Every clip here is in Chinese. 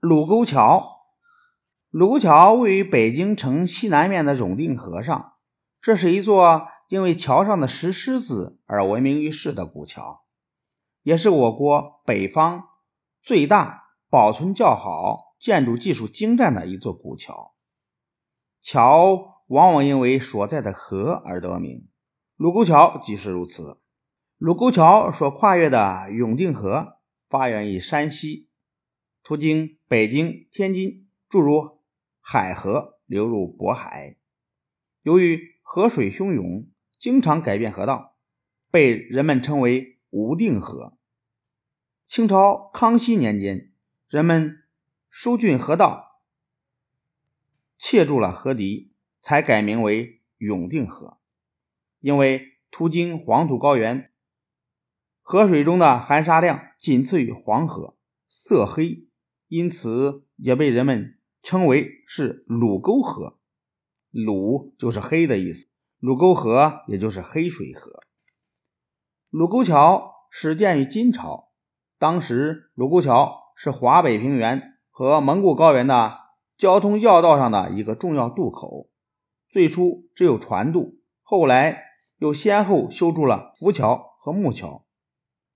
卢沟桥，卢沟桥位于北京城西南面的永定河上，这是一座因为桥上的石狮子而闻名于世的古桥，也是我国北方最大、保存较好、建筑技术精湛的一座古桥。桥往往因为所在的河而得名，卢沟桥即是如此。卢沟桥所跨越的永定河发源于山西，途经北京、天津，注入海河，流入渤海。由于河水汹涌，经常改变河道，被人们称为无定河。清朝康熙年间，人们疏浚河道，切筑了河堤，才改名为永定河。因为途经黄土高原。河水中的含沙量仅次于黄河，色黑，因此也被人们称为是鲁沟河。鲁就是黑的意思，鲁沟河也就是黑水河。卢沟桥始建于金朝，当时卢沟桥是华北平原和蒙古高原的交通要道上的一个重要渡口。最初只有船渡，后来又先后修筑了浮桥和木桥。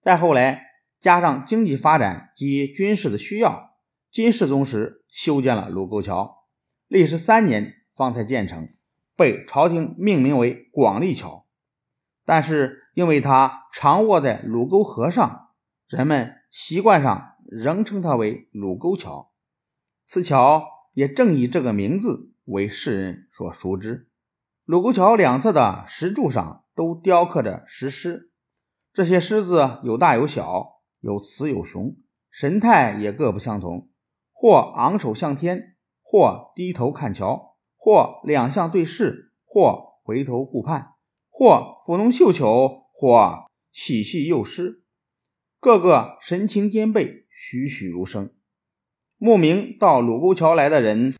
再后来，加上经济发展及军事的需要，金世宗时修建了卢沟桥，历时三年方才建成，被朝廷命名为广利桥。但是因为它常卧在卢沟河上，人们习惯上仍称它为卢沟桥。此桥也正以这个名字为世人所熟知。卢沟桥两侧的石柱上都雕刻着石狮。这些狮子有大有小，有雌有雄，神态也各不相同，或昂首向天，或低头看桥，或两相对视，或回头顾盼，或抚弄绣球，或嬉戏幼狮，个个神情兼备，栩栩如生。慕名到卢沟桥来的人，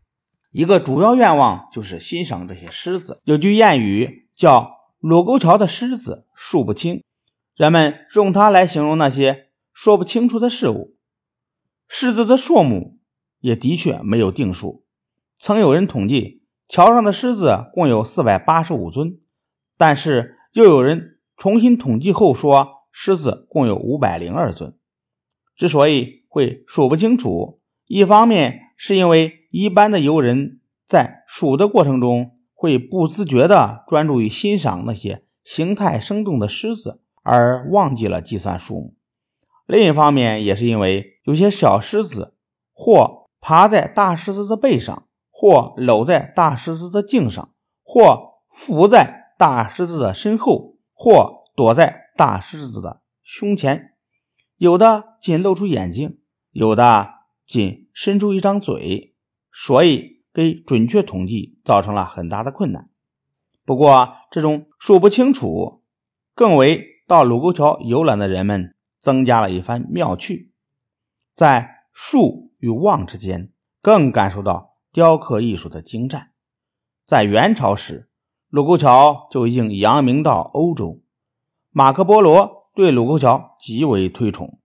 一个主要愿望就是欣赏这些狮子。有句谚语叫“卢沟桥的狮子数不清”。人们用它来形容那些说不清楚的事物。狮子的数目也的确没有定数。曾有人统计，桥上的狮子共有四百八十五尊，但是又有人重新统计后说，狮子共有五百零二尊。之所以会数不清楚，一方面是因为一般的游人在数的过程中会不自觉地专注于欣赏那些形态生动的狮子。而忘记了计算数目。另一方面，也是因为有些小狮子或爬在大狮子的背上，或搂在大狮子的颈上，或伏在大狮子的身后，或躲在大狮子的胸前。有的仅露出眼睛，有的仅伸出一张嘴，所以给准确统计造成了很大的困难。不过，这种数不清楚，更为。到卢沟桥游览的人们增加了一番妙趣，在数与望之间，更感受到雕刻艺术的精湛。在元朝时，卢沟桥就已经扬名到欧洲。马可·波罗对卢沟桥极为推崇，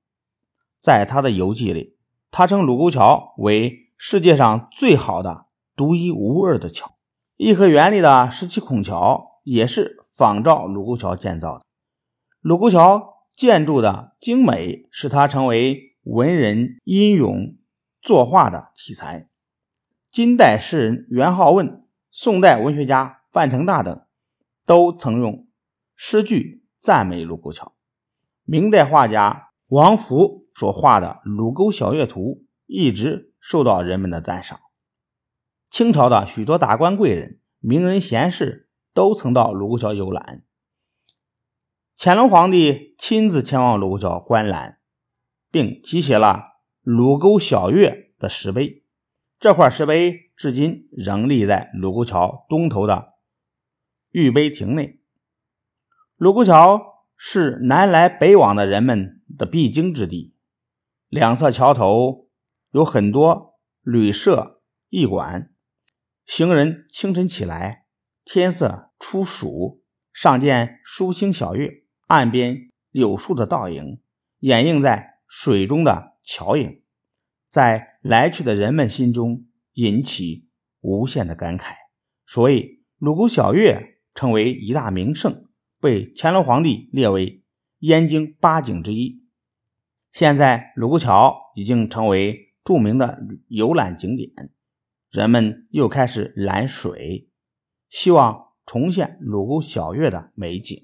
在他的游记里，他称卢沟桥为世界上最好的、独一无二的桥。颐和园里的十七孔桥也是仿照卢沟桥建造的。卢沟桥建筑的精美，使它成为文人英勇作画的题材。金代诗人元好问、宋代文学家范成大等，都曾用诗句赞美卢沟桥。明代画家王福所画的《卢沟晓月图》一直受到人们的赞赏。清朝的许多达官贵人、名人贤士都曾到卢沟桥游览。乾隆皇帝亲自前往卢沟桥观览，并题写了《卢沟晓月》的石碑。这块石碑至今仍立在卢沟桥东头的御碑亭内。卢沟桥是南来北往的人们的必经之地，两侧桥头有很多旅社驿馆。行人清晨起来，天色初曙，上见疏星晓月。岸边柳树的倒影，掩映在水中的桥影，在来去的人们心中引起无限的感慨，所以鲁沟小月成为一大名胜，被乾隆皇帝列为燕京八景之一。现在鲁沟桥已经成为著名的游览景点，人们又开始览水，希望重现鲁沟小月的美景。